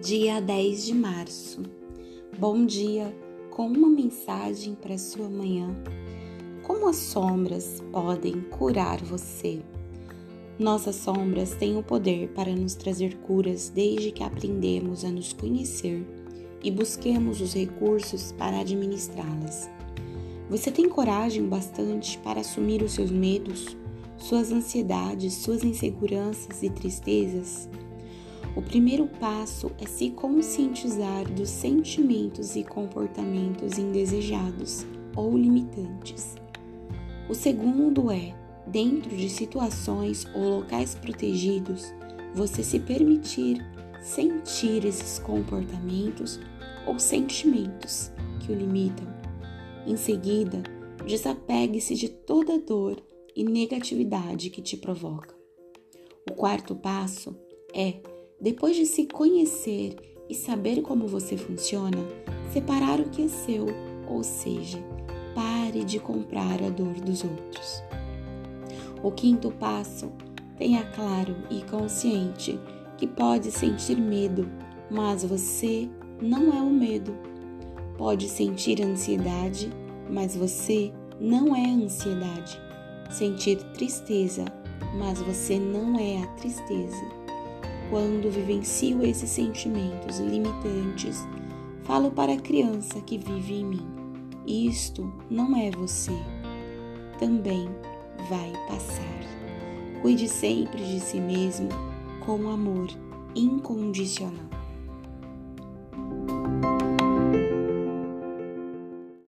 dia 10 de março. Bom dia com uma mensagem para sua manhã. Como as sombras podem curar você? Nossas sombras têm o poder para nos trazer curas desde que aprendemos a nos conhecer e busquemos os recursos para administrá-las. Você tem coragem bastante para assumir os seus medos, suas ansiedades, suas inseguranças e tristezas? O primeiro passo é se conscientizar dos sentimentos e comportamentos indesejados ou limitantes. O segundo é, dentro de situações ou locais protegidos, você se permitir sentir esses comportamentos ou sentimentos que o limitam. Em seguida, desapegue-se de toda dor e negatividade que te provoca. O quarto passo é depois de se conhecer e saber como você funciona, separar o que é seu, ou seja, pare de comprar a dor dos outros. O quinto passo, tenha claro e consciente que pode sentir medo, mas você não é o medo. Pode sentir ansiedade, mas você não é a ansiedade. Sentir tristeza, mas você não é a tristeza. Quando vivencio esses sentimentos limitantes, falo para a criança que vive em mim: Isto não é você. Também vai passar. Cuide sempre de si mesmo com amor incondicional.